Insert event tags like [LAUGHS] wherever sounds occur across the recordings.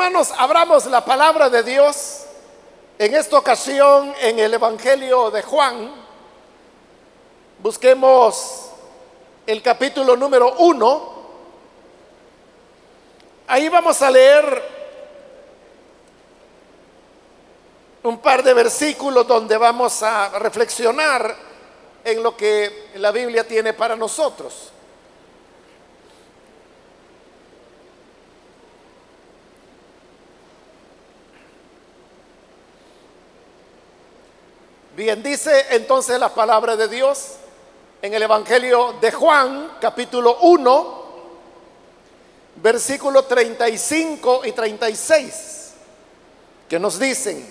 Hermanos, abramos la palabra de Dios en esta ocasión en el Evangelio de Juan. Busquemos el capítulo número uno. Ahí vamos a leer un par de versículos donde vamos a reflexionar en lo que la Biblia tiene para nosotros. Bien, dice entonces la palabra de Dios en el Evangelio de Juan, capítulo 1, versículo 35 y 36, que nos dicen,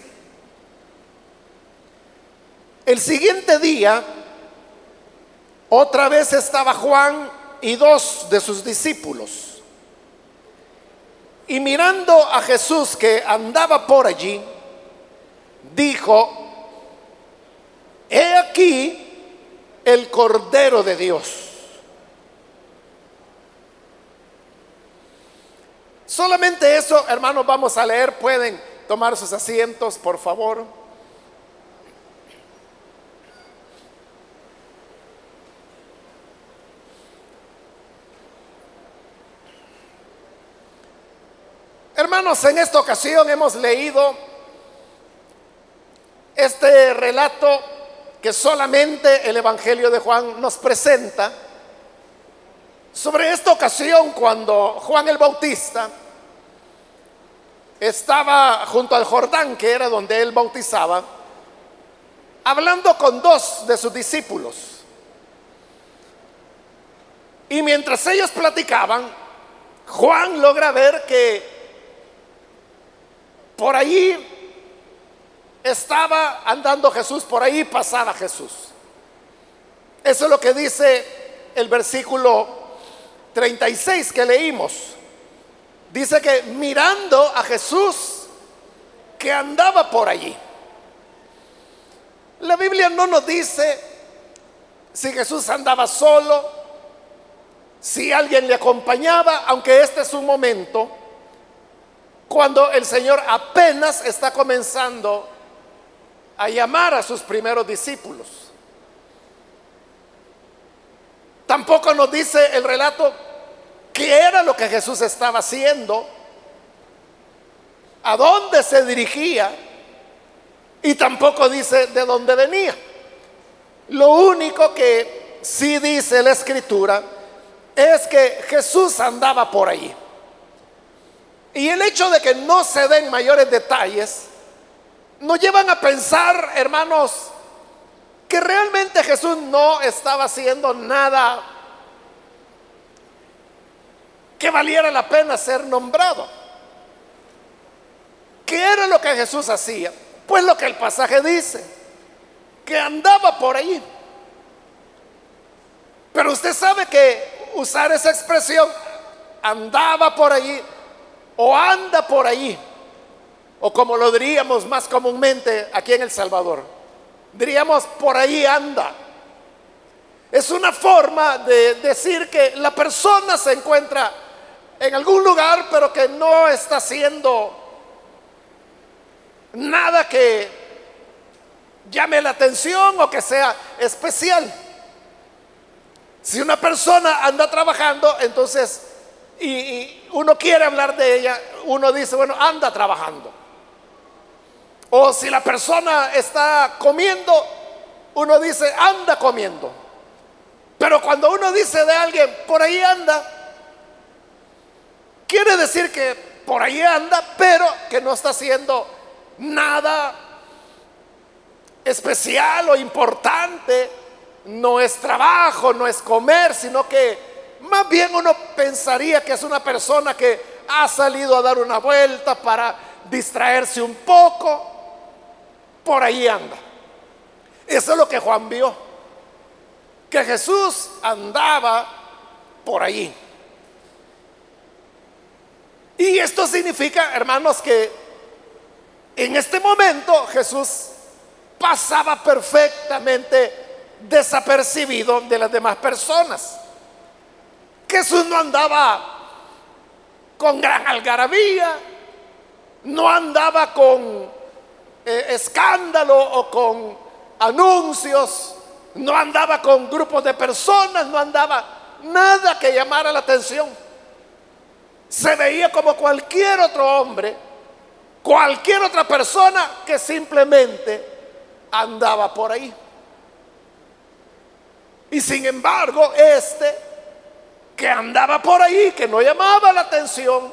el siguiente día, otra vez estaba Juan y dos de sus discípulos. Y mirando a Jesús que andaba por allí, dijo, He aquí el Cordero de Dios. Solamente eso, hermanos, vamos a leer. Pueden tomar sus asientos, por favor. Hermanos, en esta ocasión hemos leído este relato que solamente el Evangelio de Juan nos presenta sobre esta ocasión cuando Juan el Bautista estaba junto al Jordán, que era donde él bautizaba, hablando con dos de sus discípulos. Y mientras ellos platicaban, Juan logra ver que por allí estaba andando Jesús por ahí, pasaba Jesús. Eso es lo que dice el versículo 36 que leímos. Dice que mirando a Jesús que andaba por allí. La Biblia no nos dice si Jesús andaba solo, si alguien le acompañaba, aunque este es un momento cuando el Señor apenas está comenzando a llamar a sus primeros discípulos. Tampoco nos dice el relato qué era lo que Jesús estaba haciendo, a dónde se dirigía y tampoco dice de dónde venía. Lo único que sí dice la escritura es que Jesús andaba por allí. Y el hecho de que no se den mayores detalles nos llevan a pensar, hermanos, que realmente Jesús no estaba haciendo nada que valiera la pena ser nombrado. ¿Qué era lo que Jesús hacía? Pues lo que el pasaje dice, que andaba por ahí. Pero usted sabe que usar esa expresión, andaba por allí o anda por allí, o como lo diríamos más comúnmente aquí en El Salvador, diríamos por ahí anda. Es una forma de decir que la persona se encuentra en algún lugar, pero que no está haciendo nada que llame la atención o que sea especial. Si una persona anda trabajando, entonces, y, y uno quiere hablar de ella, uno dice, bueno, anda trabajando. O si la persona está comiendo, uno dice, anda comiendo. Pero cuando uno dice de alguien, por ahí anda, quiere decir que por ahí anda, pero que no está haciendo nada especial o importante. No es trabajo, no es comer, sino que más bien uno pensaría que es una persona que ha salido a dar una vuelta para distraerse un poco por ahí anda. Eso es lo que Juan vio. Que Jesús andaba por allí. Y esto significa, hermanos, que en este momento Jesús pasaba perfectamente desapercibido de las demás personas. Jesús no andaba con gran algarabía, no andaba con eh, escándalo o con anuncios, no andaba con grupos de personas, no andaba nada que llamara la atención. Se veía como cualquier otro hombre, cualquier otra persona que simplemente andaba por ahí. Y sin embargo, este que andaba por ahí, que no llamaba la atención,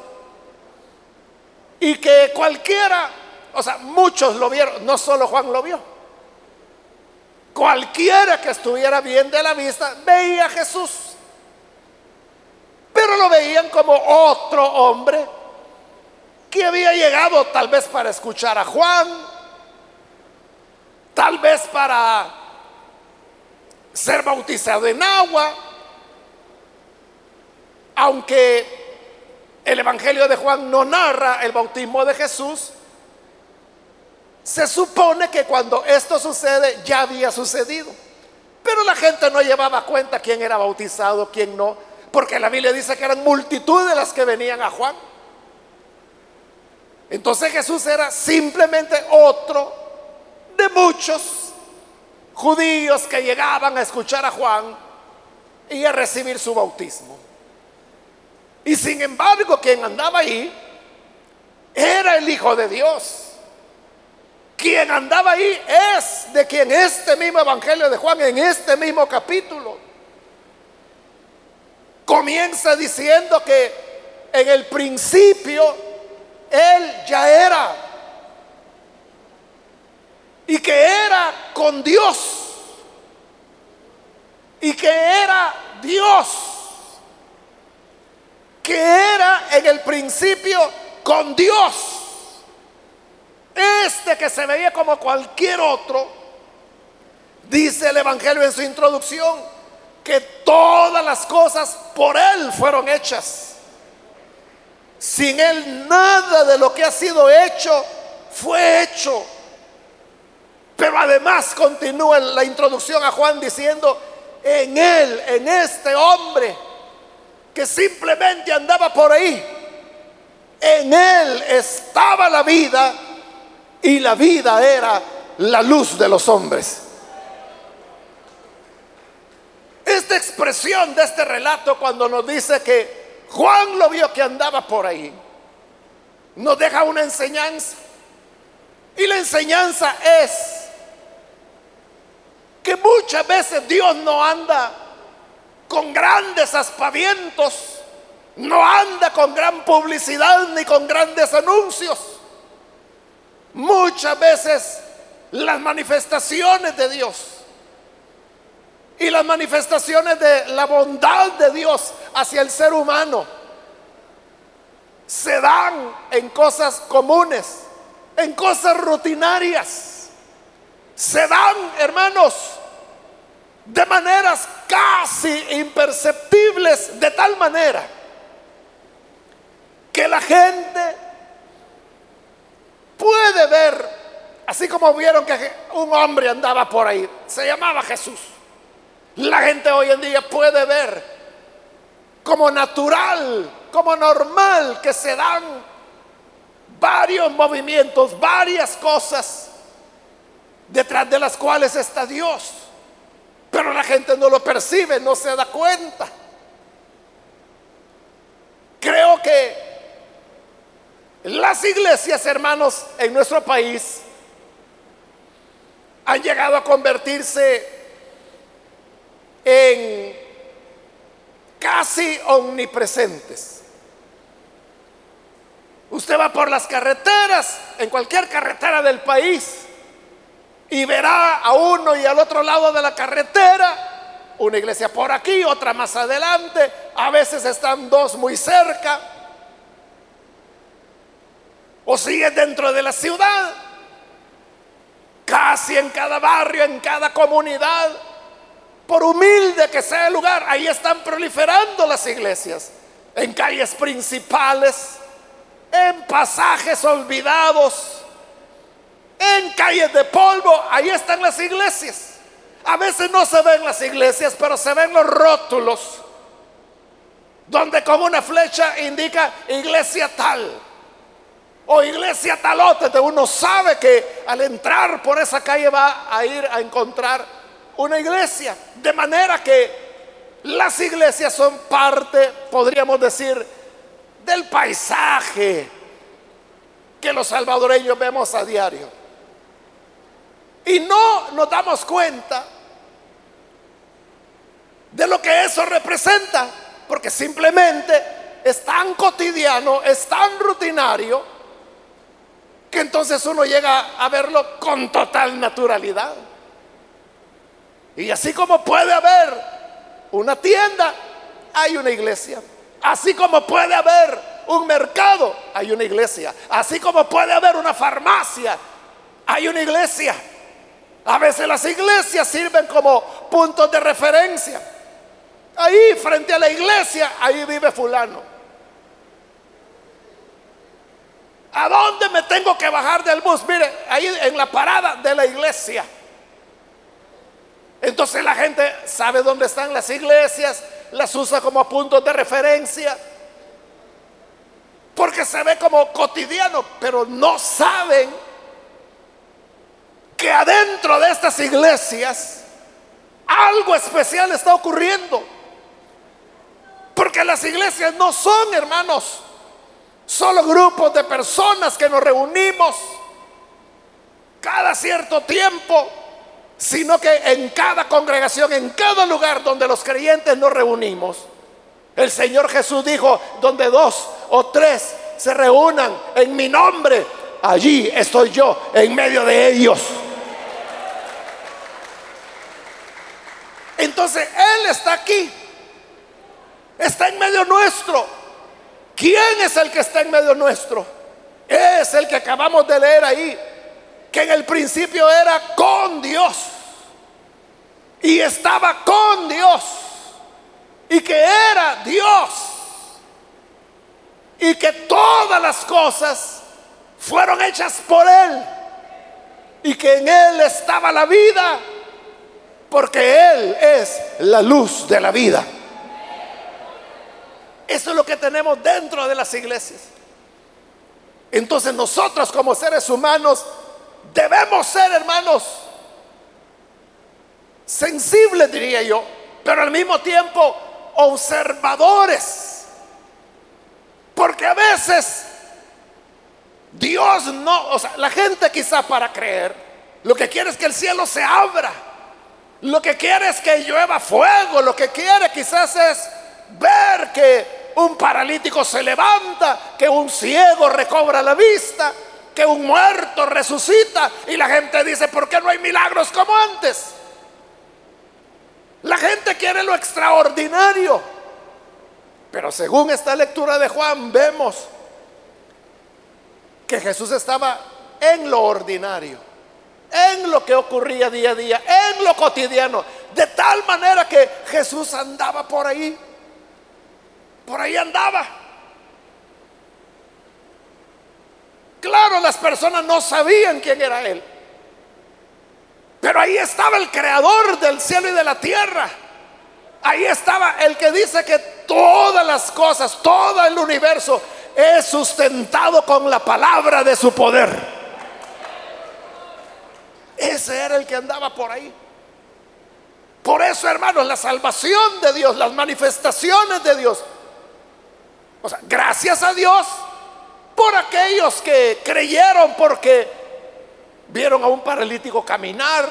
y que cualquiera, o sea, muchos lo vieron, no solo Juan lo vio, cualquiera que estuviera bien de la vista veía a Jesús, pero lo veían como otro hombre que había llegado tal vez para escuchar a Juan, tal vez para ser bautizado en agua, aunque el Evangelio de Juan no narra el bautismo de Jesús, se supone que cuando esto sucede ya había sucedido. Pero la gente no llevaba cuenta quién era bautizado, quién no, porque la Biblia dice que eran multitudes las que venían a Juan. Entonces Jesús era simplemente otro de muchos judíos que llegaban a escuchar a Juan y a recibir su bautismo. Y sin embargo, quien andaba ahí era el Hijo de Dios. Quien andaba ahí es de quien este mismo Evangelio de Juan, en este mismo capítulo, comienza diciendo que en el principio Él ya era. Y que era con Dios. Y que era Dios que era en el principio con Dios. Este que se veía como cualquier otro, dice el Evangelio en su introducción, que todas las cosas por Él fueron hechas. Sin Él nada de lo que ha sido hecho fue hecho. Pero además continúa la introducción a Juan diciendo, en Él, en este hombre, que simplemente andaba por ahí. En él estaba la vida y la vida era la luz de los hombres. Esta expresión de este relato cuando nos dice que Juan lo vio que andaba por ahí, nos deja una enseñanza. Y la enseñanza es que muchas veces Dios no anda con grandes aspavientos, no anda con gran publicidad ni con grandes anuncios. Muchas veces las manifestaciones de Dios y las manifestaciones de la bondad de Dios hacia el ser humano se dan en cosas comunes, en cosas rutinarias. Se dan, hermanos, de maneras casi imperceptibles, de tal manera que la gente puede ver, así como vieron que un hombre andaba por ahí, se llamaba Jesús. La gente hoy en día puede ver como natural, como normal que se dan varios movimientos, varias cosas detrás de las cuales está Dios. Pero la gente no lo percibe, no se da cuenta. Creo que las iglesias, hermanos, en nuestro país han llegado a convertirse en casi omnipresentes. Usted va por las carreteras, en cualquier carretera del país, y verá a uno y al otro lado de la carretera una iglesia por aquí, otra más adelante, a veces están dos muy cerca, o sigue dentro de la ciudad, casi en cada barrio, en cada comunidad, por humilde que sea el lugar, ahí están proliferando las iglesias, en calles principales, en pasajes olvidados, en calles de polvo, ahí están las iglesias. A veces no se ven las iglesias, pero se ven los rótulos, donde con una flecha indica iglesia tal. O iglesia talote, uno sabe que al entrar por esa calle va a ir a encontrar una iglesia. De manera que las iglesias son parte, podríamos decir, del paisaje que los salvadoreños vemos a diario. Y no nos damos cuenta de lo que eso representa, porque simplemente es tan cotidiano, es tan rutinario, entonces uno llega a verlo con total naturalidad. Y así como puede haber una tienda, hay una iglesia. Así como puede haber un mercado, hay una iglesia. Así como puede haber una farmacia, hay una iglesia. A veces las iglesias sirven como puntos de referencia. Ahí frente a la iglesia, ahí vive fulano. ¿A dónde me tengo que bajar del bus? Mire, ahí en la parada de la iglesia. Entonces la gente sabe dónde están las iglesias, las usa como puntos de referencia, porque se ve como cotidiano, pero no saben que adentro de estas iglesias algo especial está ocurriendo. Porque las iglesias no son, hermanos, solo grupos de personas que nos reunimos cada cierto tiempo sino que en cada congregación, en cada lugar donde los creyentes nos reunimos, el Señor Jesús dijo, donde dos o tres se reúnan en mi nombre, allí estoy yo en medio de ellos. Entonces Él está aquí, está en medio nuestro. ¿Quién es el que está en medio nuestro? Es el que acabamos de leer ahí, que en el principio era con Dios y estaba con Dios y que era Dios y que todas las cosas fueron hechas por Él y que en Él estaba la vida porque Él es la luz de la vida. Eso es lo que tenemos dentro de las iglesias. Entonces nosotros como seres humanos Debemos ser, hermanos, sensibles, diría yo, pero al mismo tiempo observadores. Porque a veces Dios no, o sea, la gente quizá para creer, lo que quiere es que el cielo se abra. Lo que quiere es que llueva fuego. Lo que quiere quizás es ver que un paralítico se levanta, que un ciego recobra la vista que un muerto resucita y la gente dice, ¿por qué no hay milagros como antes? La gente quiere lo extraordinario. Pero según esta lectura de Juan vemos que Jesús estaba en lo ordinario, en lo que ocurría día a día, en lo cotidiano, de tal manera que Jesús andaba por ahí, por ahí andaba. Claro, las personas no sabían quién era Él. Pero ahí estaba el creador del cielo y de la tierra. Ahí estaba el que dice que todas las cosas, todo el universo es sustentado con la palabra de su poder. Ese era el que andaba por ahí. Por eso, hermanos, la salvación de Dios, las manifestaciones de Dios. Gracias a Dios por aquellos que creyeron porque vieron a un paralítico caminar,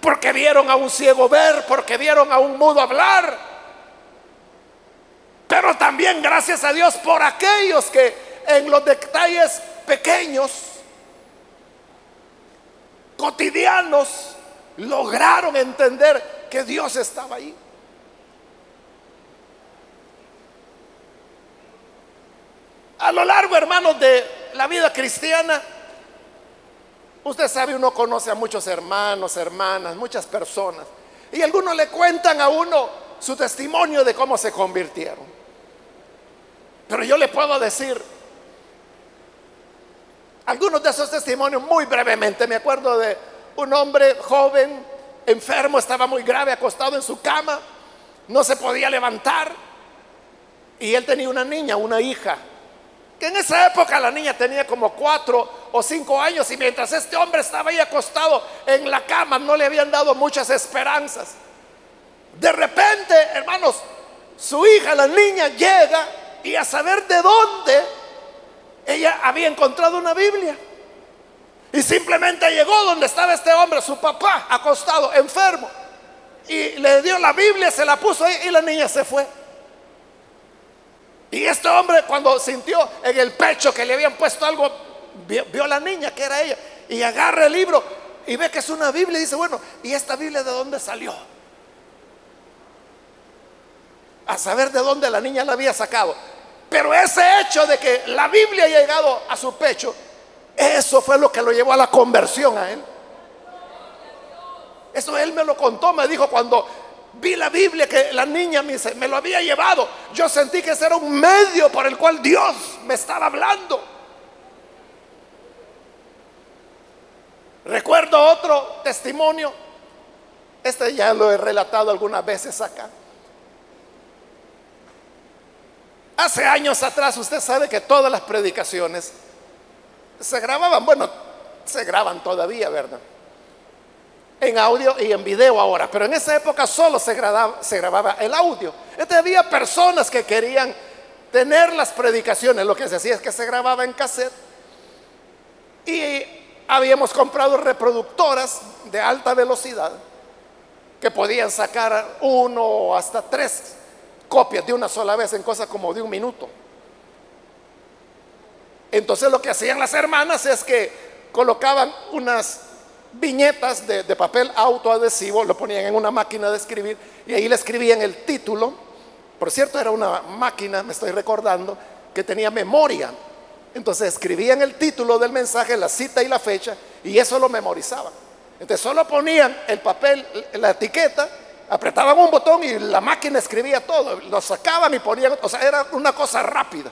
porque vieron a un ciego ver, porque vieron a un mudo hablar. Pero también gracias a Dios por aquellos que en los detalles pequeños, cotidianos, lograron entender que Dios estaba ahí. A lo largo, hermanos, de la vida cristiana, usted sabe, uno conoce a muchos hermanos, hermanas, muchas personas. Y algunos le cuentan a uno su testimonio de cómo se convirtieron. Pero yo le puedo decir algunos de esos testimonios muy brevemente. Me acuerdo de un hombre joven, enfermo, estaba muy grave, acostado en su cama, no se podía levantar. Y él tenía una niña, una hija. Que en esa época la niña tenía como cuatro o cinco años y mientras este hombre estaba ahí acostado en la cama no le habían dado muchas esperanzas. De repente, hermanos, su hija, la niña, llega y a saber de dónde ella había encontrado una Biblia. Y simplemente llegó donde estaba este hombre, su papá, acostado, enfermo. Y le dio la Biblia, se la puso ahí y la niña se fue. Y este hombre cuando sintió en el pecho que le habían puesto algo, vio, a la niña que era ella y agarra el libro y ve que es una Biblia y dice, bueno, ¿y esta Biblia de dónde salió? A saber de dónde la niña la había sacado. Pero ese hecho de que la Biblia ha llegado a su pecho, eso fue lo que lo llevó a la conversión a él. Eso él me lo contó, me dijo cuando vi la Biblia que la niña me, me lo había llevado. Yo sentí que ese era un medio por el cual Dios me estaba hablando. Recuerdo otro testimonio. Este ya lo he relatado algunas veces acá. Hace años atrás, usted sabe que todas las predicaciones se grababan, bueno, se graban todavía, ¿verdad? En audio y en video ahora, pero en esa época solo se grababa, el audio. Entonces había personas que querían tener las predicaciones, lo que se hacía es que se grababa en cassette y habíamos comprado reproductoras de alta velocidad que podían sacar uno o hasta tres copias de una sola vez en cosas como de un minuto. Entonces lo que hacían las hermanas es que colocaban unas viñetas de, papel autoadhesivo, lo ponían en una máquina de escribir y ahí le escribían el título. Por cierto, era una máquina, me estoy recordando, que tenía memoria. Entonces escribían el título del mensaje, la cita y la fecha y eso lo memorizaban. Entonces solo ponían el papel, la etiqueta apretaban un botón y la máquina escribía todo, lo sacaban y ponían, o sea, era una cosa rápida.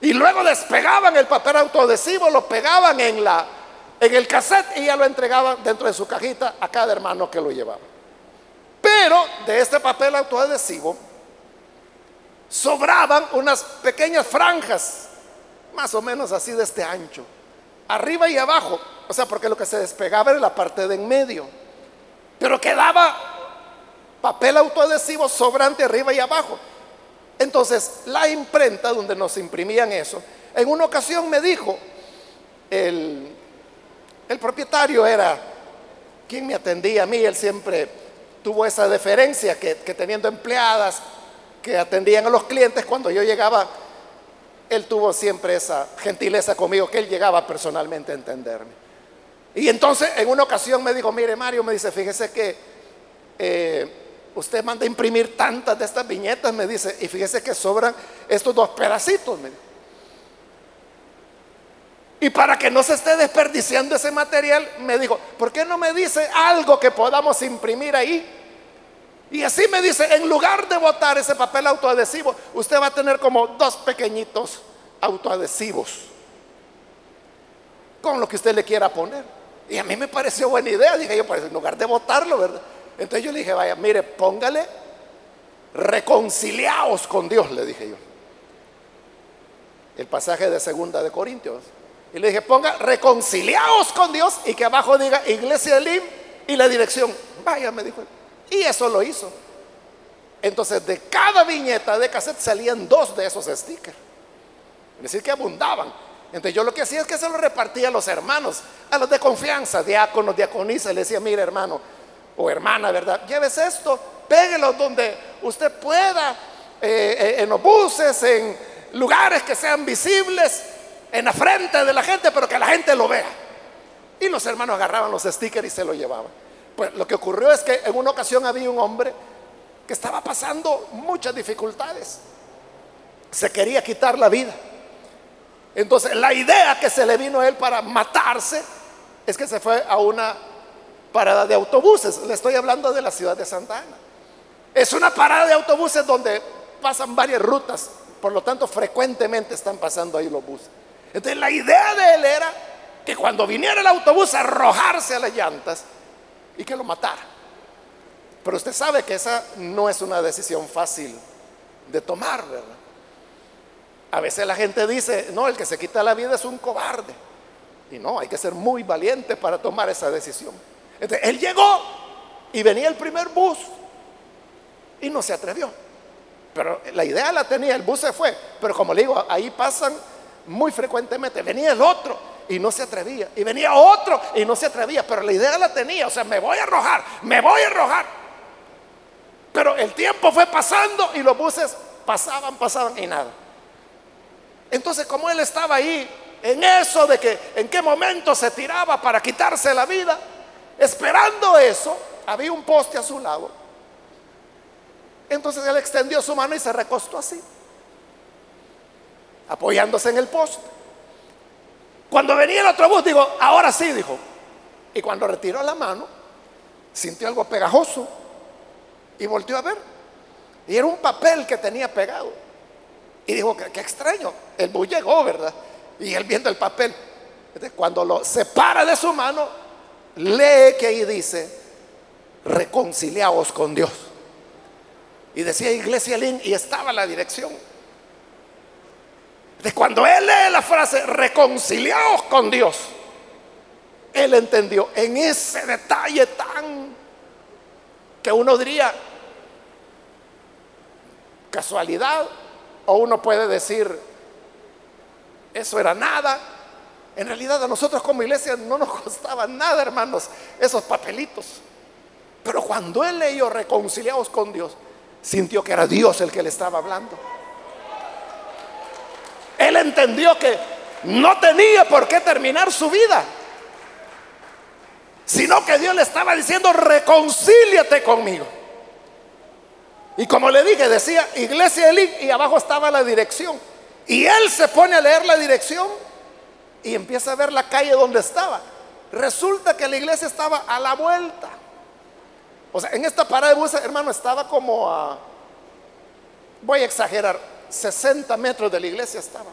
Y luego despegaban el papel autoadhesivo, lo pegaban en, la, en el cassette y ya lo entregaban dentro de su cajita a cada hermano que lo llevaba. Pero de este papel autoadhesivo sobraban unas pequeñas franjas, más o menos así de este ancho, arriba y abajo, o sea, porque lo que se despegaba era la parte de en medio, pero quedaba papel autoadhesivo sobrante arriba y abajo. Entonces, la imprenta donde nos imprimían eso, en una ocasión me dijo, el, el propietario era quien me atendía a mí, él siempre tuvo esa deferencia que, teniendo empleadas que atendían a los clientes, cuando yo llegaba, él tuvo siempre esa gentileza conmigo, que él llegaba personalmente a entenderme. Y entonces en una ocasión me dijo, mire Mario, me dice, fíjese que eh, usted manda a imprimir tantas de estas viñetas, me dice, y fíjese que sobran estos dos pedacitos. Y para que no se esté desperdiciando ese material, me dijo, ¿por qué no me dice algo que podamos imprimir ahí? Y así me dice, en lugar de botar ese papel autoadhesivo, usted va a tener como dos pequeñitos autoadhesivos con lo que usted le quiera poner. Y a mí me pareció buena idea, dije yo, pues en lugar de botarlo, ¿verdad? Entonces yo le dije, vaya, mire, póngale, reconciliaos con Dios, le dije yo. El pasaje de segunda de Corintios. Y le dije, ponga, reconciliaos con Dios y que abajo diga Iglesia de Lim y la dirección. Vaya, me dijo. Y eso lo hizo. Entonces, de cada viñeta de cassette salían dos de esos stickers. Es decir, que abundaban. Entonces, yo lo que hacía es que se lo repartía a los hermanos, a los de confianza, diáconos, diaconisas. Le decía, mire, hermano, o hermana, ¿verdad? Lleves esto, péguelo donde usted pueda, eh, eh, en los buses, en lugares que sean visibles, en la frente de la gente, pero que la gente lo vea. Y los hermanos agarraban los stickers y se lo llevaban. Pues lo que ocurrió es que en una ocasión había un hombre que estaba pasando muchas dificultades. Se quería quitar la vida. Entonces la idea que se le vino a él para matarse es que se fue a una parada de autobuses. Le estoy hablando de la ciudad de Santa Ana. Es una parada de autobuses donde pasan varias rutas, por lo tanto frecuentemente están pasando ahí los buses. Entonces la idea de él era que cuando viniera el autobús arrojarse a las llantas y que lo matara. Pero usted sabe que esa no es una decisión fácil de tomar, ¿verdad? A veces la gente dice, no, el que se quita la vida es un cobarde. Y no, hay que ser muy valiente para tomar esa decisión. Entonces, él llegó y venía el primer bus y no se atrevió. Pero la idea la tenía, el bus se fue. Pero como le digo, ahí pasan muy frecuentemente. Venía el otro y no se atrevía. Y venía otro y no se atrevía. Pero la idea la tenía. O sea, me voy a arrojar, me voy a arrojar. Pero el tiempo fue pasando y los buses pasaban, pasaban y nada. Entonces, como él estaba ahí, en eso de que en qué momento se tiraba para quitarse la vida, esperando eso, había un poste a su lado. Entonces él extendió su mano y se recostó así, apoyándose en el poste. Cuando venía el otro bus, digo, ahora sí, dijo. Y cuando retiró la mano, sintió algo pegajoso y volteó a ver. Y era un papel que tenía pegado. Y dijo, qué, extraño. El bus llegó, ¿verdad? Y él viendo el papel. Cuando lo separa de su mano, lee que ahí dice, reconciliaos con Dios. Y decía Iglesia Lin y estaba la dirección. De cuando él lee la frase, reconciliaos con Dios, él entendió en ese detalle tan que uno diría casualidad o uno puede decir eso era nada. En realidad a nosotros como iglesia no nos [LAUGHS] costaba nada, hermanos, esos papelitos. Pero cuando él leyó reconciliados con Dios, sintió que era Dios el que le estaba hablando. Él entendió que no tenía por qué terminar su vida, sino que Dios le estaba diciendo, reconcíliate conmigo. Y como le dije, decía Iglesia Elí y abajo estaba la dirección. Y él se pone a leer la dirección y empieza a ver la calle donde estaba. Resulta que la iglesia estaba a la vuelta. O sea, en esta parada de buses, hermano, estaba como a, voy a exagerar, 60 metros de la iglesia estaba.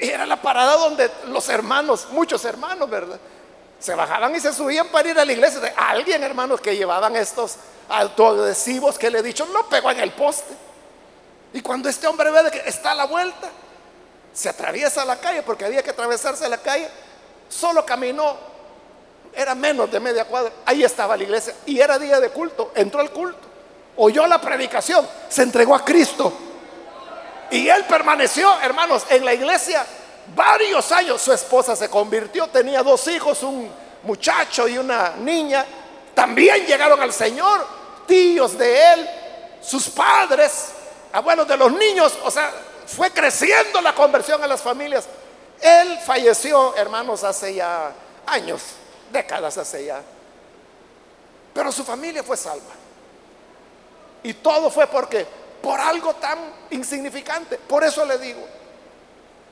era la parada donde los hermanos, muchos hermanos, ¿verdad? Se bajaban y se subían para ir a la iglesia. Alguien, hermanos, que llevaban estos autoadhesivos que le he dicho, no pegó en el poste. Y cuando este hombre ve que está a la vuelta, se atraviesa la calle porque había que atravesarse la calle, solo caminó, era menos de media cuadra, ahí estaba la iglesia y era día de culto, entró al culto, oyó la predicación, se entregó a Cristo y él permaneció, hermanos, en la iglesia varios años. Su esposa se convirtió, tenía dos hijos, un muchacho y una niña, también llegaron al Señor, tíos de él, sus padres abuelos de los niños, o sea, fue creciendo la conversión a las familias. Él falleció, hermanos, hace ya años, décadas hace ya. Pero su familia fue salva. Y todo fue porque, por algo tan insignificante. Por eso le digo,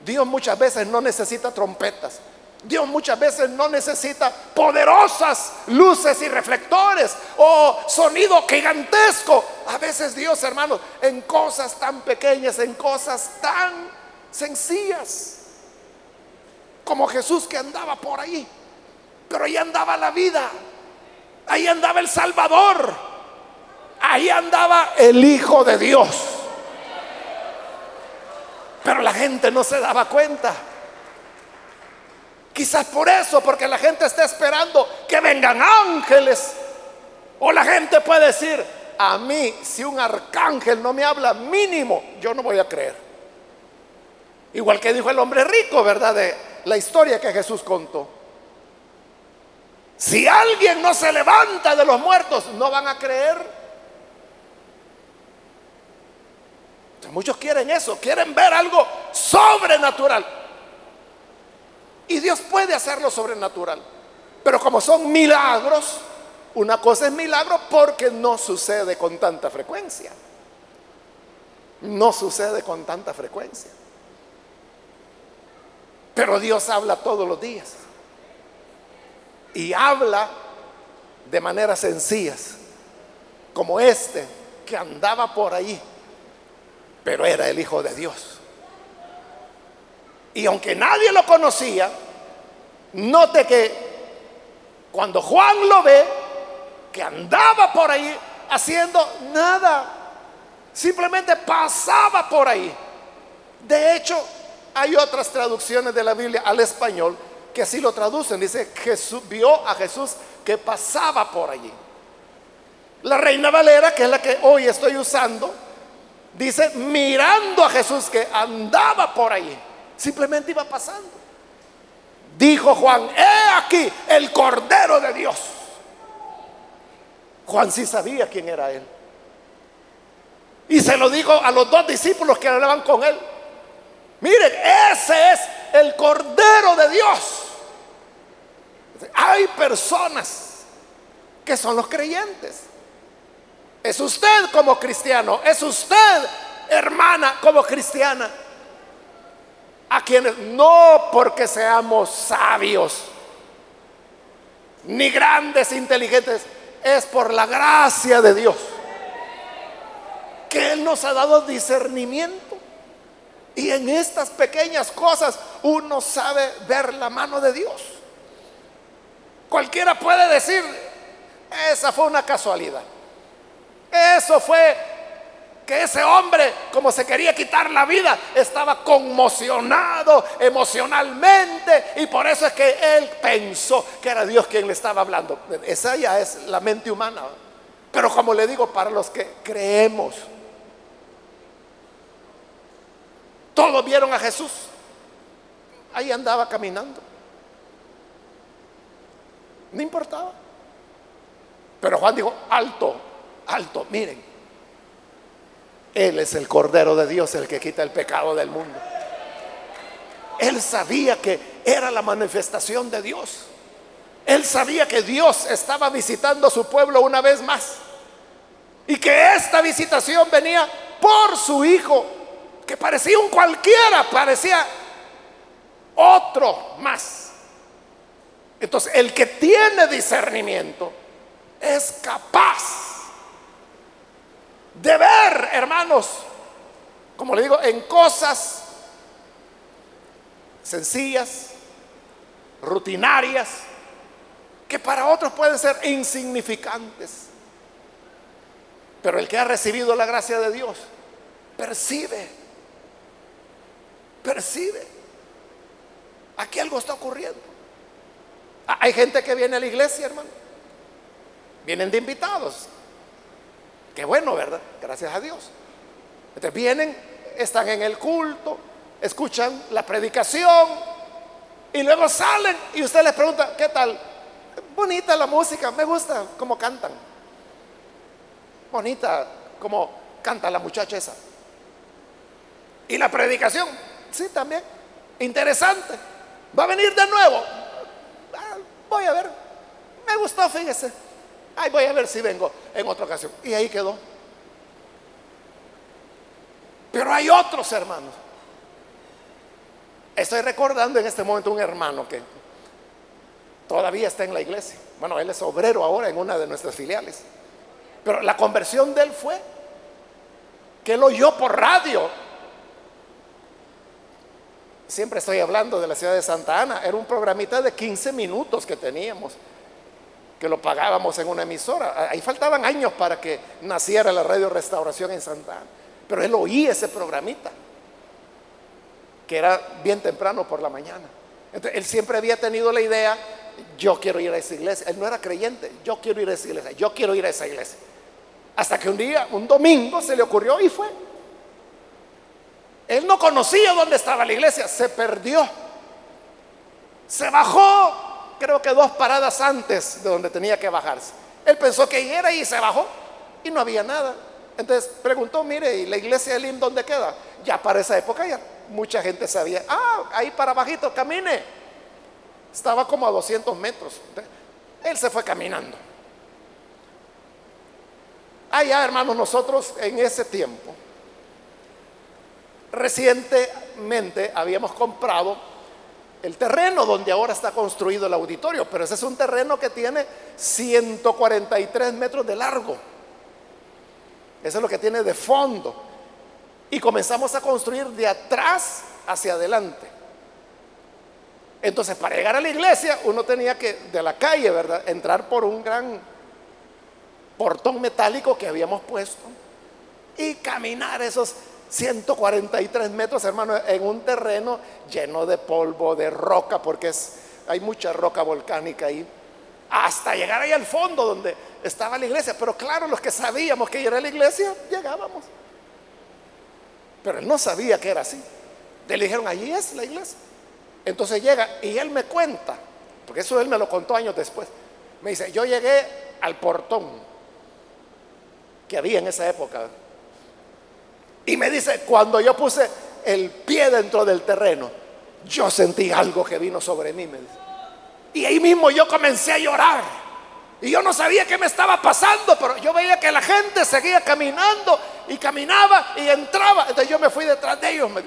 Dios muchas veces no necesita trompetas. Dios muchas veces no necesita poderosas luces y reflectores o sonido gigantesco. A veces Dios, hermanos, en cosas tan pequeñas, en cosas tan sencillas, como Jesús que andaba por ahí, pero ahí andaba la vida, ahí andaba el Salvador, ahí andaba el Hijo de Dios. Pero la gente no se daba cuenta. Quizás por eso, porque la gente está esperando que vengan ángeles. O la gente puede decir, a mí si un arcángel no me habla mínimo, yo no voy a creer. Igual que dijo el hombre rico, ¿verdad? De la historia que Jesús contó. Si alguien no se levanta de los muertos, no van a creer. Muchos quieren eso, quieren ver algo sobrenatural. Y Dios puede hacerlo sobrenatural. Pero como son milagros, una cosa es milagro porque no sucede con tanta frecuencia. No sucede con tanta frecuencia. Pero Dios habla todos los días. Y habla de maneras sencillas, como este que andaba por ahí, pero era el Hijo de Dios. Y aunque nadie lo conocía, note que cuando Juan lo ve, que andaba por ahí haciendo nada, simplemente pasaba por ahí. De hecho, hay otras traducciones de la Biblia al español que así lo traducen. Dice, vio a Jesús que pasaba por allí. La Reina Valera, que es la que hoy estoy usando, dice, mirando a Jesús que andaba por allí. Simplemente iba pasando. Dijo Juan, he aquí el Cordero de Dios. Juan sí sabía quién era él. Y se lo dijo a los dos discípulos que hablaban con él. Miren, ese es el Cordero de Dios. Hay personas que son los creyentes. Es usted como cristiano, es usted hermana como cristiana. A quienes no porque seamos sabios, ni grandes inteligentes, es por la gracia de Dios que Él nos ha dado discernimiento. Y en estas pequeñas cosas uno sabe ver la mano de Dios. Cualquiera puede decir, esa fue una casualidad. Eso fue que ese hombre, como se quería quitar la vida, estaba conmocionado emocionalmente y por eso es que él pensó que era Dios quien le estaba hablando. Esa ya es la mente humana. Pero como le digo, para los que creemos, todos vieron a Jesús. Ahí andaba caminando. No importaba. Pero Juan dijo, alto, alto, miren. Él es el Cordero de Dios, el que quita el pecado del mundo. Él sabía que era la manifestación de Dios. Él sabía que Dios estaba visitando a su pueblo una vez más. Y que esta visitación venía por su Hijo, que parecía un cualquiera, parecía otro más. Entonces, el que tiene discernimiento es capaz de ver, hermanos, como le digo, en cosas sencillas, rutinarias, que para otros pueden ser insignificantes. Pero el que ha recibido la gracia de Dios percibe, percibe. Aquí algo está ocurriendo. Ah, hay gente que viene a la iglesia, hermano. Vienen de invitados. Qué bueno, ¿verdad? Gracias a Dios. Entonces vienen, están en el culto, escuchan la predicación y luego salen y usted les pregunta, ¿qué tal? Bonita la música, me gusta cómo cantan. Bonita como canta la muchacha esa. Y la predicación, sí, también. Interesante. Va a venir de nuevo. Ah, voy a ver. Me gustó, fíjese. Ay, voy a ver si vengo en otra ocasión. Y ahí quedó. Pero hay otros hermanos. Estoy recordando en este momento un hermano que todavía está en la iglesia. Bueno, él es obrero ahora en una de nuestras filiales. Pero la conversión de él fue que él oyó por radio. Siempre estoy hablando de la ciudad de Santa Ana. Era un programita de 15 minutos que teníamos que lo pagábamos en una emisora. Ahí faltaban años para que naciera la radio Restauración en Santa Ana. Pero él oía ese programita, que era bien temprano por la mañana. Entonces, él siempre había tenido la idea, yo quiero ir a esa iglesia. Él no era creyente, yo quiero ir a esa iglesia, yo quiero ir a esa iglesia. Hasta que un día, un domingo, se le ocurrió y fue. Él no conocía dónde estaba la iglesia, se perdió. Se bajó creo que dos paradas antes de donde tenía que bajarse. Él pensó que era y se bajó y no había nada. Entonces preguntó, mire, ¿y la iglesia de Lim dónde queda? Ya para esa época ya mucha gente sabía, ah, ahí para bajito, camine. Estaba como a 200 metros. él se fue caminando. Allá, hermanos, nosotros en ese tiempo, recientemente habíamos comprado el terreno donde ahora está construido el auditorio, pero ese es un terreno que tiene 143 metros de largo. Eso es lo que tiene de fondo. Y comenzamos a construir de atrás hacia adelante. Entonces, para llegar a la iglesia, uno tenía que, de la calle, ¿verdad?, entrar por un gran portón metálico que habíamos puesto y caminar esos 143 metros, hermano, en un terreno lleno de polvo, de roca, porque es, hay mucha roca volcánica ahí, hasta llegar ahí al fondo donde estaba la iglesia. Pero claro, los que sabíamos que era la iglesia, llegábamos. Pero él no sabía que era así. Le dijeron, allí es la iglesia. Entonces llega y él me cuenta, porque eso él me lo contó años después. Me dice, yo llegué al portón que había en esa época y me dice, cuando yo puse el pie dentro del terreno, yo sentí algo que vino sobre mí. Y ahí mismo yo comencé a llorar. Y yo no sabía qué me estaba pasando, pero yo veía que la gente seguía caminando y caminaba y entraba. Entonces yo me fui detrás de ellos, me.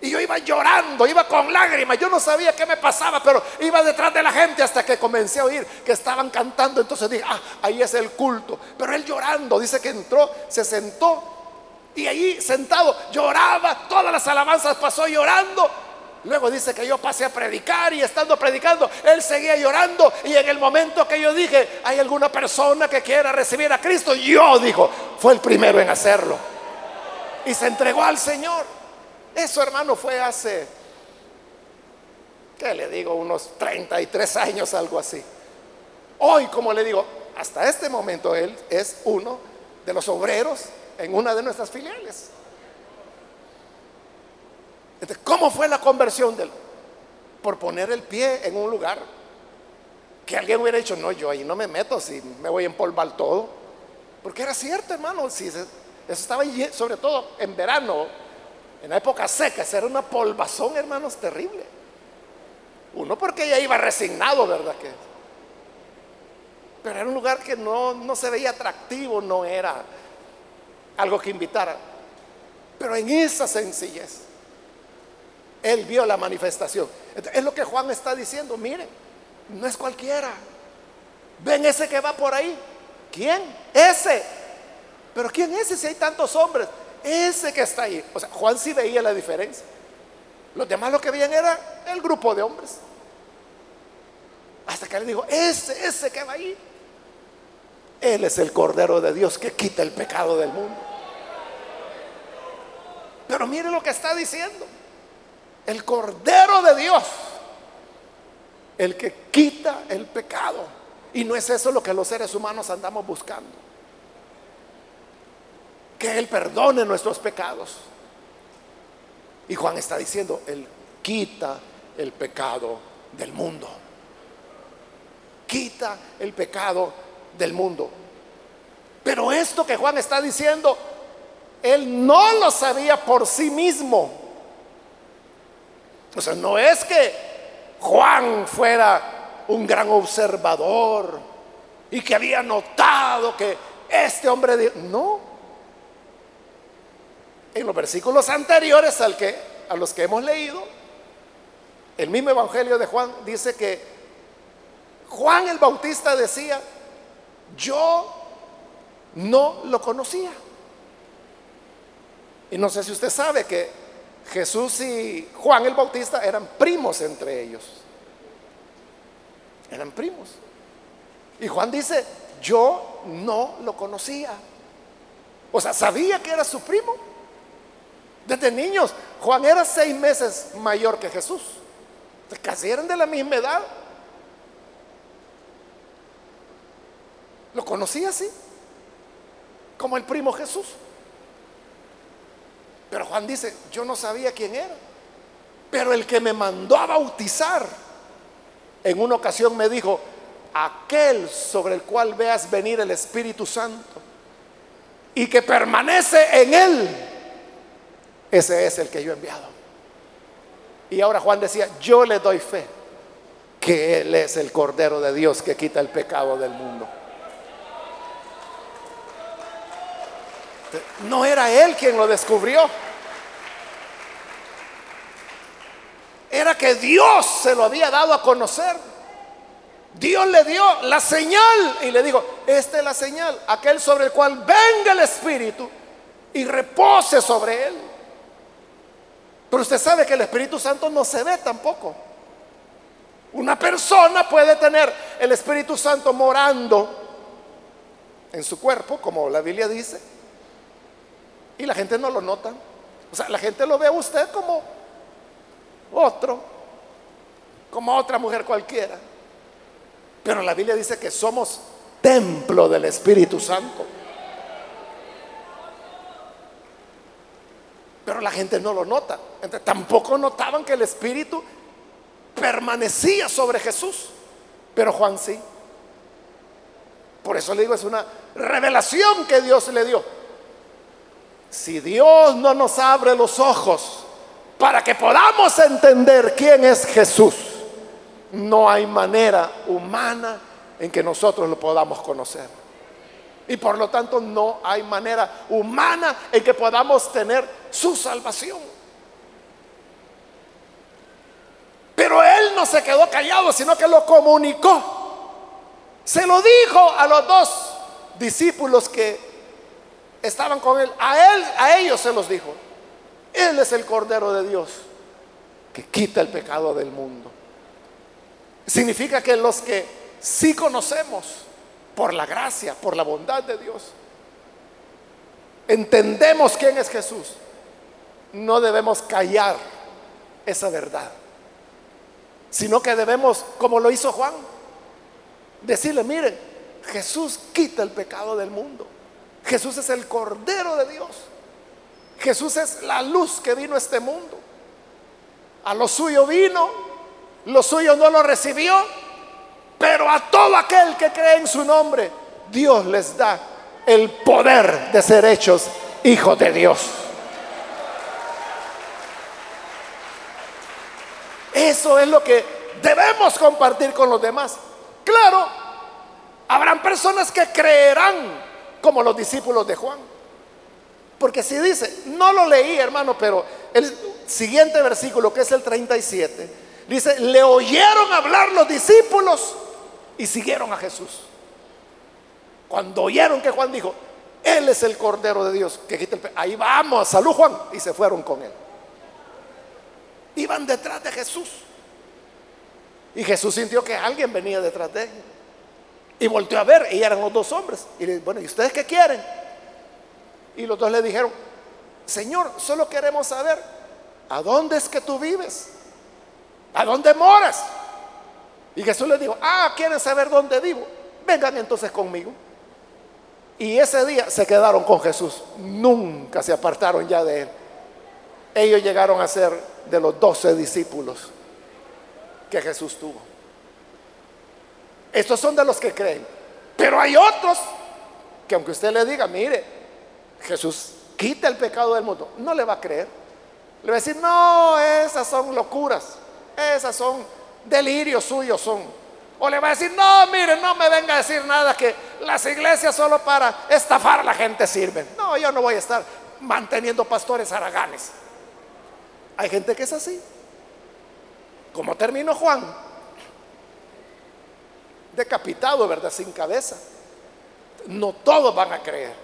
Y yo iba llorando, iba con lágrimas. Yo no sabía qué me pasaba, pero iba detrás de la gente hasta que comencé a oír que estaban cantando. Entonces dije, ah, ahí es el culto. Pero él llorando, dice que entró, se sentó y allí sentado lloraba, todas las alabanzas pasó llorando. Luego dice que yo pasé a predicar y estando predicando, él seguía llorando. Y en el momento que yo dije, hay alguna persona que quiera recibir a Cristo, yo dijo, fue el primero en hacerlo. Y se entregó al Señor. Eso, hermano, fue hace, ¿qué le digo? Unos 33 años, algo así. Hoy, como le digo, hasta este momento él es uno de los obreros en una de nuestras filiales. ¿cómo fue la conversión de él? Por poner el pie en un lugar que alguien hubiera dicho, no, yo ahí no me meto, si me voy a empolvar todo. Porque era cierto, hermano, si eso estaba sobre todo en verano, en la época seca, era una polvazón, hermanos, terrible. Uno porque ya iba resignado, ¿verdad? Que, pero era un lugar que no, no se veía atractivo, no era algo que invitara. Pero en esa sencillez, él vio la manifestación. Es lo que Juan está diciendo, miren, no es cualquiera. Ven ese que va por ahí. ¿Quién? Ese. Pero ¿quién es ese si hay tantos hombres? Ese que está ahí. O sea, Juan sí veía la diferencia. Los demás lo que veían era el grupo de hombres. Hasta que le dijo, ese, ese que va ahí. Él es el Cordero de Dios que quita el pecado del mundo. Pero mire lo que está diciendo. El Cordero de Dios. El que quita el pecado. Y no es eso lo que los seres humanos andamos buscando. Que Él perdone nuestros pecados. Y Juan está diciendo, Él quita el pecado del mundo. Quita el pecado del mundo. Pero esto que Juan está diciendo él no lo sabía por sí mismo. O sea, no es que Juan fuera un gran observador y que había notado que este hombre... No. En los versículos anteriores al que, a los que hemos leído, el mismo Evangelio de Juan dice que Juan el Bautista decía, yo no lo conocía. Y no sé si usted sabe que Jesús y Juan el Bautista eran primos entre ellos. Eran primos. Y Juan dice, yo no lo conocía. O sea, sabía que era su primo. Desde niños, Juan era seis meses mayor que Jesús. Casi eran de la misma edad. Lo conocía así, como el primo Jesús. Pero Juan dice, yo no sabía quién era. Pero el que me mandó a bautizar, en una ocasión me dijo, aquel sobre el cual veas venir el Espíritu Santo y que permanece en él, ese es el que yo he enviado. Y ahora Juan decía, yo le doy fe que Él es el Cordero de Dios que quita el pecado del mundo. No era él quien lo descubrió. Era que Dios se lo había dado a conocer. Dios le dio la señal y le dijo, esta es la señal, aquel sobre el cual venga el Espíritu y repose sobre él. Pero usted sabe que el Espíritu Santo no se ve tampoco. Una persona puede tener el Espíritu Santo morando en su cuerpo, como la Biblia dice, y la gente no lo nota. O sea, la gente lo ve a usted como otro, como otra mujer cualquiera. Pero la Biblia dice que somos templo del Espíritu Santo. Pero la gente no lo nota. Entonces, tampoco notaban que el Espíritu permanecía sobre Jesús. Pero Juan sí. Por eso le digo, es una revelación que Dios le dio. Si Dios no nos abre los ojos para que podamos entender quién es Jesús, no hay manera humana en que nosotros lo podamos conocer. Y por lo tanto no hay manera humana en que podamos tener su salvación. Pero él no se quedó callado, sino que lo comunicó. Se lo dijo a los dos discípulos que estaban con él. A él, a ellos se los dijo. Él es el Cordero de Dios que quita el pecado del mundo. Significa que los que sí conocemos por la gracia, por la bondad de Dios, entendemos quién es Jesús, no debemos callar esa verdad, sino que debemos, como lo hizo Juan, decirle, miren, Jesús quita el pecado del mundo. Jesús es el Cordero de Dios. Jesús es la luz que vino a este mundo. A lo suyo vino, lo suyo no lo recibió, pero a todo aquel que cree en su nombre, Dios les da el poder de ser hechos hijos de Dios. Eso es lo que debemos compartir con los demás. Claro, habrán personas que creerán como los discípulos de Juan. Porque si dice, no lo leí hermano, pero el siguiente versículo, que es el 37, dice, le oyeron hablar los discípulos y siguieron a Jesús. Cuando oyeron que Juan dijo, Él es el Cordero de Dios, que quita el ahí vamos, salud Juan, y se fueron con Él. Iban detrás de Jesús. Y Jesús sintió que alguien venía detrás de él. Y volteó a ver, y eran los dos hombres. Y le dijo, bueno, ¿y ustedes qué quieren? Y los dos le dijeron, Señor, solo queremos saber, ¿a dónde es que tú vives? ¿A dónde moras? Y Jesús les dijo, ah, ¿quieren saber dónde vivo? Vengan entonces conmigo. Y ese día se quedaron con Jesús. Nunca se apartaron ya de él. Ellos llegaron a ser de los doce discípulos que Jesús tuvo. Estos son de los que creen. Pero hay otros que aunque usted le diga, mire, Jesús quita el pecado del mundo, no le va a creer. Le va a decir, no, esas son locuras, esas son delirios suyos son. O le va a decir, no, mire, no me venga a decir nada que las iglesias solo para estafar a la gente sirven. No, yo no voy a estar manteniendo pastores haraganes. Hay gente que es así. Como terminó Juan? Decapitado, ¿verdad? Sin cabeza. No todos van a creer,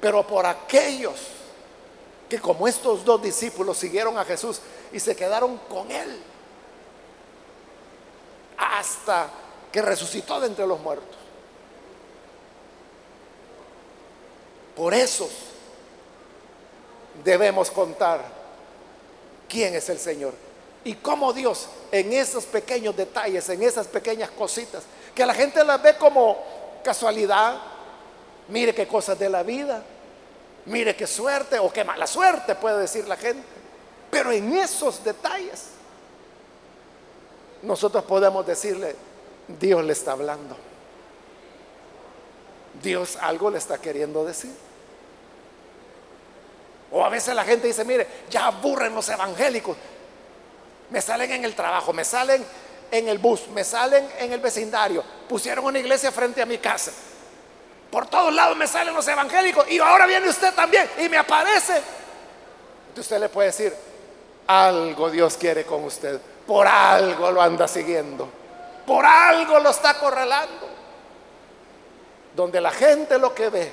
pero por aquellos que como estos dos discípulos siguieron a Jesús y se quedaron con él hasta que resucitó de entre los muertos. Por eso debemos contar quién es el Señor y cómo Dios en esos pequeños detalles, en esas pequeñas cositas, que la gente las ve como casualidad, mire qué cosas de la vida, mire qué suerte o qué mala suerte puede decir la gente, pero en esos detalles nosotros podemos decirle, Dios le está hablando. Dios algo le está queriendo decir. O a veces la gente dice, mire, ya aburren los evangélicos me salen en el trabajo, me salen en el bus, me salen en el vecindario, pusieron una iglesia frente a mi casa. Por todos lados me salen los evangélicos y ahora viene usted también y me aparece. Entonces usted le puede decir, algo Dios quiere con usted, por algo lo anda siguiendo, por algo lo está acorralando. Donde la gente lo que ve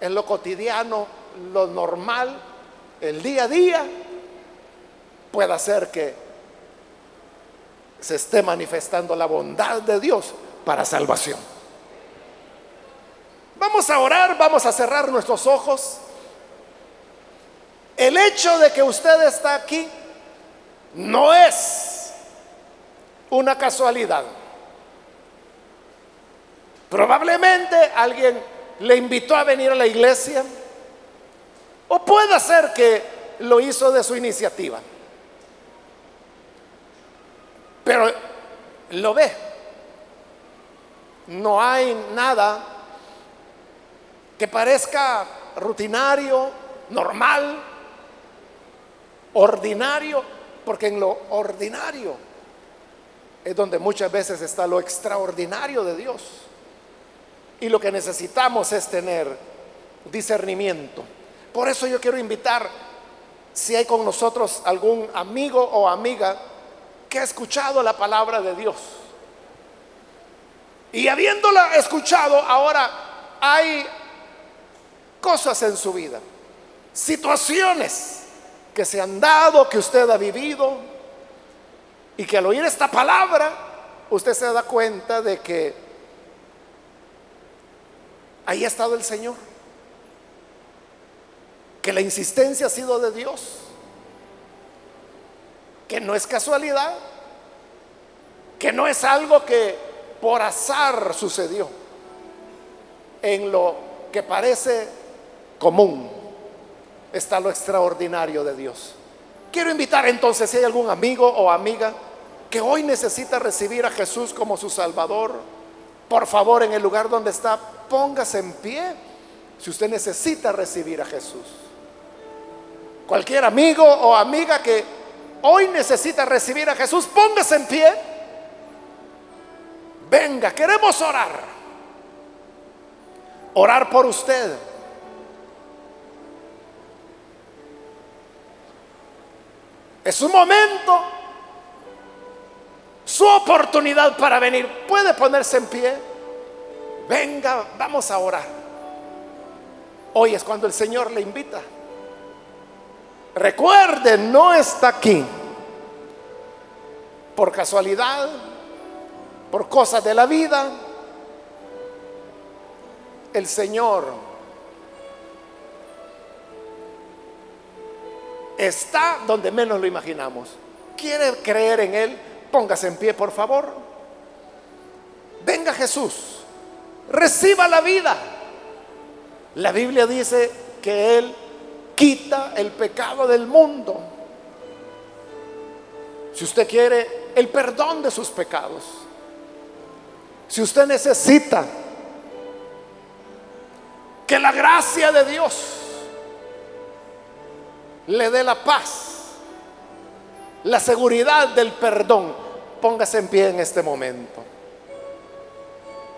en lo cotidiano, lo normal, el día a día, pueda hacer que se esté manifestando la bondad de Dios para salvación. Vamos a orar, vamos a cerrar nuestros ojos. El hecho de que usted está aquí no es una casualidad. Probablemente alguien le invitó a venir a la iglesia o puede ser que lo hizo de su iniciativa. Pero lo ve. No hay nada que parezca rutinario, normal, ordinario, porque en lo ordinario es donde muchas veces está lo extraordinario de Dios. Y lo que necesitamos es tener discernimiento. Por eso yo quiero invitar, si hay con nosotros algún amigo o amiga que ha escuchado la palabra de Dios. Y habiéndola escuchado, ahora hay cosas en su vida, situaciones que se han dado, que usted ha vivido, y que al oír esta palabra, usted se da cuenta de que ahí ha estado el Señor, que la insistencia ha sido de Dios, que no es casualidad, que no es algo que por azar sucedió en lo que parece común está lo extraordinario de Dios. Quiero invitar entonces si hay algún amigo o amiga que hoy necesita recibir a Jesús como su Salvador, por favor en el lugar donde está, póngase en pie si usted necesita recibir a Jesús. Cualquier amigo o amiga que hoy necesita recibir a Jesús, póngase en pie. Venga, queremos orar. Orar por usted. Es un momento, su oportunidad para venir. Puede ponerse en pie. Venga, vamos a orar. Hoy es cuando el Señor le invita. Recuerde, no está aquí por casualidad, por cosas de la vida. El Señor está donde menos lo imaginamos. ¿Quiere creer en Él? Póngase en pie, por favor. Venga Jesús, reciba la vida. La Biblia dice que Él quita el pecado del mundo. Si usted quiere el perdón de sus pecados, si usted necesita que la gracia de Dios le dé la paz, la seguridad del perdón, póngase en pie en este momento.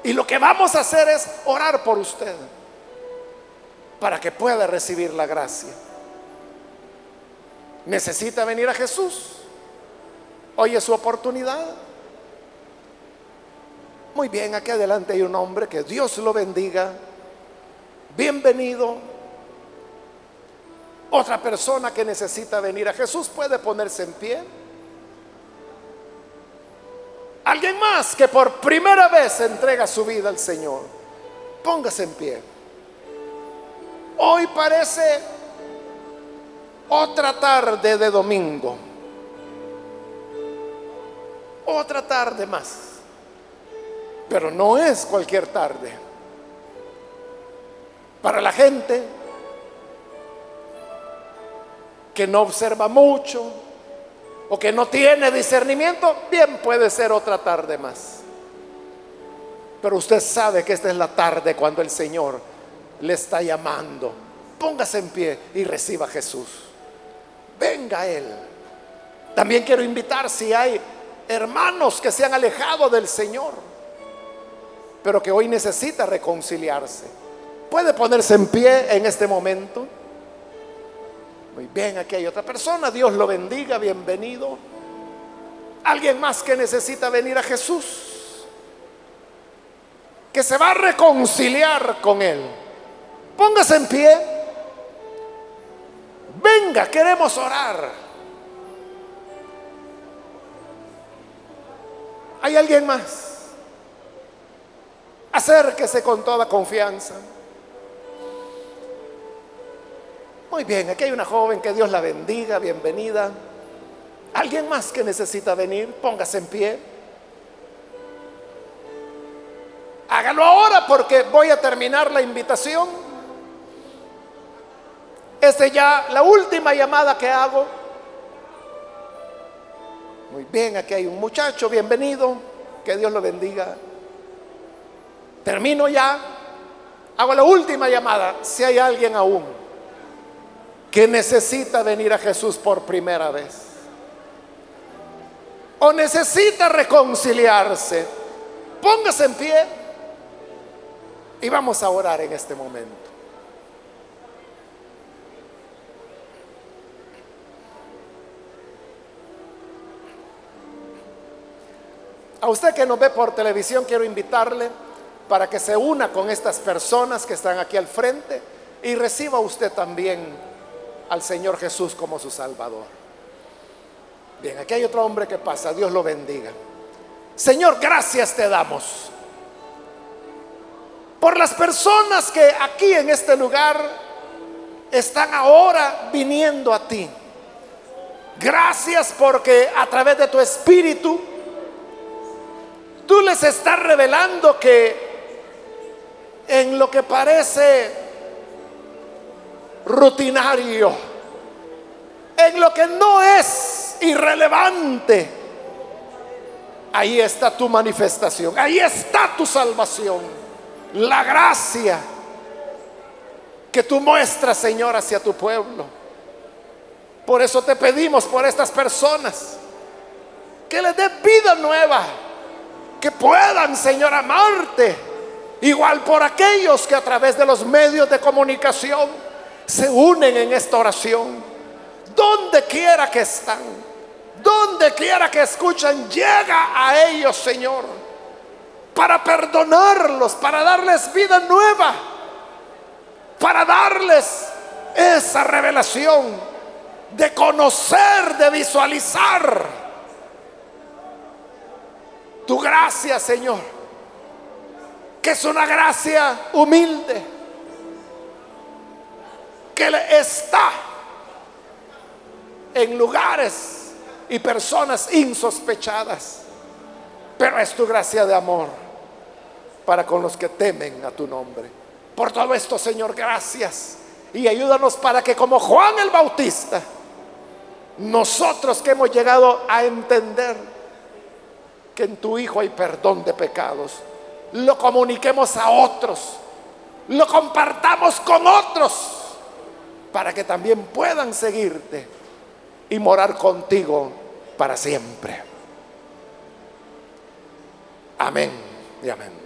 Y lo que vamos a hacer es orar por usted para que pueda recibir la gracia. Necesita venir a Jesús. Hoy es su oportunidad. Muy bien, aquí adelante hay un hombre, que Dios lo bendiga. Bienvenido. Otra persona que necesita venir a Jesús puede ponerse en pie. Alguien más que por primera vez entrega su vida al Señor. Póngase en pie. Hoy parece otra tarde de domingo. Otra tarde más. Pero no es cualquier tarde. Para la gente que no observa mucho o que no tiene discernimiento, bien puede ser otra tarde más. Pero usted sabe que esta es la tarde cuando el Señor le está llamando. Póngase en pie y reciba a Jesús. Venga Él. También quiero invitar si hay hermanos que se han alejado del Señor, pero que hoy necesita reconciliarse. Puede ponerse en pie en este momento. Muy bien, aquí hay otra persona. Dios lo bendiga, bienvenido. Alguien más que necesita venir a Jesús, que se va a reconciliar con Él. Póngase en pie. Venga, queremos orar. ¿Hay alguien más? Acérquese con toda confianza. Muy bien, aquí hay una joven, que Dios la bendiga, bienvenida. ¿Alguien más que necesita venir? Póngase en pie. Hágalo ahora porque voy a terminar la invitación. Es ya la última llamada que hago. Muy bien, aquí hay un muchacho, bienvenido. Que Dios lo bendiga. Termino ya. Hago la última llamada. Si hay alguien aún que necesita venir a Jesús por primera vez o necesita reconciliarse, póngase en pie y vamos a orar en este momento. A usted que nos ve por televisión, quiero invitarle para que se una con estas personas que están aquí al frente y reciba usted también al Señor Jesús como su Salvador. Bien, aquí hay otro hombre que pasa, Dios lo bendiga. Señor, gracias te damos por las personas que aquí en este lugar están ahora viniendo a ti. Gracias porque a través de tu espíritu tú les estás revelando que en lo que parece rutinario, en lo que no es irrelevante, ahí está tu manifestación, ahí está tu salvación, la gracia que tú muestras, Señor, hacia tu pueblo. Por eso te pedimos por estas personas que les dé vida nueva, que puedan, Señor, amarte. Igual por aquellos que a través de los medios de comunicación se unen en esta oración, donde quiera que están donde quiera que escuchan, llega a ellos, Señor, para perdonarlos, para darles vida nueva, para darles esa revelación de conocer, de visualizar tu gracia, Señor, que es una gracia humilde, que está en lugares y personas insospechadas. Pero es tu gracia de amor para con los que temen a tu nombre. Por todo esto, Señor, gracias. Y ayúdanos para que como Juan el Bautista, nosotros que hemos llegado a entender que en tu Hijo hay perdón de pecados, lo comuniquemos a otros, lo compartamos con otros, para que también puedan seguirte y morar contigo para siempre. Amén y amén.